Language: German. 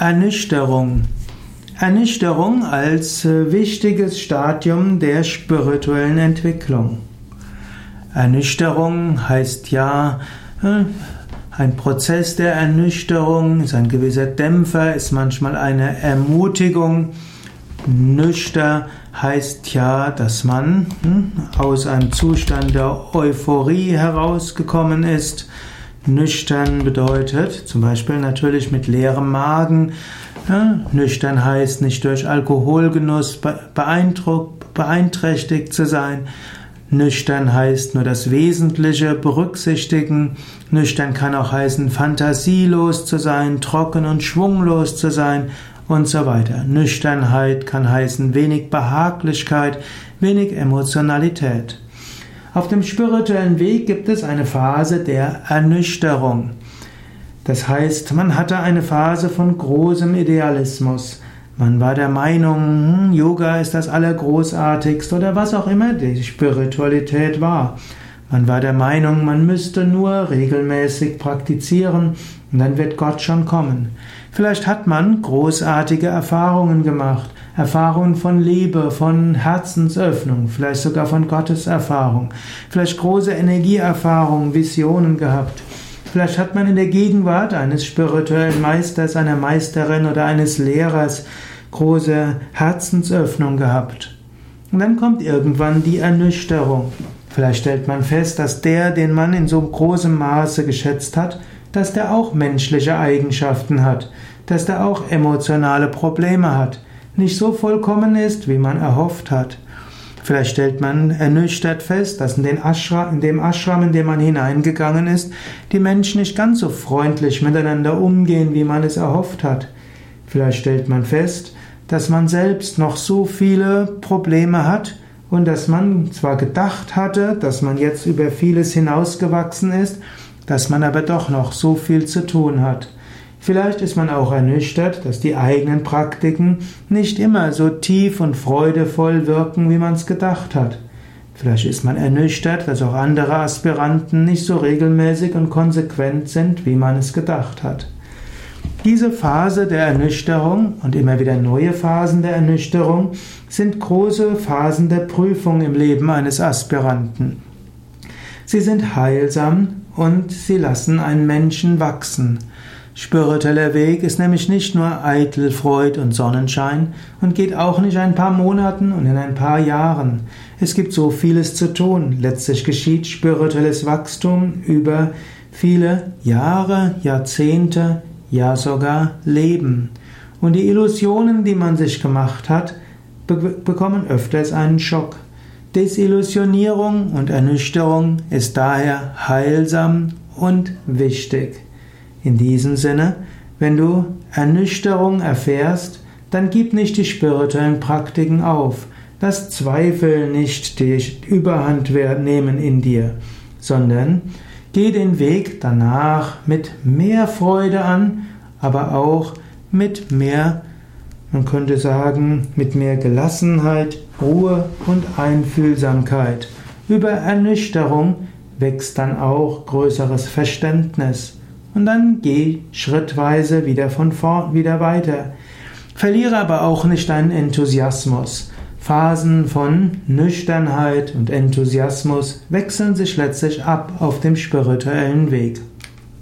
Ernüchterung. Ernüchterung als äh, wichtiges Stadium der spirituellen Entwicklung. Ernüchterung heißt ja, äh, ein Prozess der Ernüchterung ist ein gewisser Dämpfer, ist manchmal eine Ermutigung. Nüchter heißt ja, dass man hm, aus einem Zustand der Euphorie herausgekommen ist. Nüchtern bedeutet zum Beispiel natürlich mit leerem Magen. Ja, nüchtern heißt nicht durch Alkoholgenuss beeinträchtigt zu sein. Nüchtern heißt nur das Wesentliche berücksichtigen. Nüchtern kann auch heißen, fantasielos zu sein, trocken und schwunglos zu sein und so weiter. Nüchternheit kann heißen wenig Behaglichkeit, wenig Emotionalität. Auf dem spirituellen Weg gibt es eine Phase der Ernüchterung. Das heißt, man hatte eine Phase von großem Idealismus. Man war der Meinung, hm, Yoga ist das Allergroßartigste oder was auch immer die Spiritualität war. Man war der Meinung, man müsste nur regelmäßig praktizieren und dann wird Gott schon kommen. Vielleicht hat man großartige Erfahrungen gemacht, Erfahrungen von Liebe, von Herzensöffnung, vielleicht sogar von Gottes Erfahrung, vielleicht große Energieerfahrungen, Visionen gehabt. Vielleicht hat man in der Gegenwart eines spirituellen Meisters, einer Meisterin oder eines Lehrers große Herzensöffnung gehabt. Und dann kommt irgendwann die Ernüchterung. Vielleicht stellt man fest, dass der, den man in so großem Maße geschätzt hat, dass der auch menschliche Eigenschaften hat, dass der auch emotionale Probleme hat, nicht so vollkommen ist, wie man erhofft hat. Vielleicht stellt man ernüchtert fest, dass in, Ashram, in dem Ashram, in dem man hineingegangen ist, die Menschen nicht ganz so freundlich miteinander umgehen, wie man es erhofft hat. Vielleicht stellt man fest, dass man selbst noch so viele Probleme hat und dass man zwar gedacht hatte, dass man jetzt über vieles hinausgewachsen ist, dass man aber doch noch so viel zu tun hat. Vielleicht ist man auch ernüchtert, dass die eigenen Praktiken nicht immer so tief und freudevoll wirken, wie man es gedacht hat. Vielleicht ist man ernüchtert, dass auch andere Aspiranten nicht so regelmäßig und konsequent sind, wie man es gedacht hat. Diese Phase der Ernüchterung und immer wieder neue Phasen der Ernüchterung sind große Phasen der Prüfung im Leben eines Aspiranten. Sie sind heilsam und sie lassen einen Menschen wachsen. Spiritueller Weg ist nämlich nicht nur eitel Freud und Sonnenschein und geht auch nicht ein paar Monaten und in ein paar Jahren. Es gibt so vieles zu tun. Letztlich geschieht spirituelles Wachstum über viele Jahre, Jahrzehnte, ja sogar Leben. Und die Illusionen, die man sich gemacht hat, be bekommen öfters einen Schock. Desillusionierung und Ernüchterung ist daher heilsam und wichtig. In diesem Sinne, wenn du Ernüchterung erfährst, dann gib nicht die spirituellen Praktiken auf. Das Zweifel nicht die Überhand nehmen in dir, sondern geh den Weg danach mit mehr Freude an, aber auch mit mehr, man könnte sagen, mit mehr Gelassenheit, Ruhe und Einfühlsamkeit. Über Ernüchterung wächst dann auch größeres Verständnis. Und dann geh schrittweise wieder von vorn, wieder weiter. Verliere aber auch nicht deinen Enthusiasmus. Phasen von Nüchternheit und Enthusiasmus wechseln sich letztlich ab auf dem spirituellen Weg.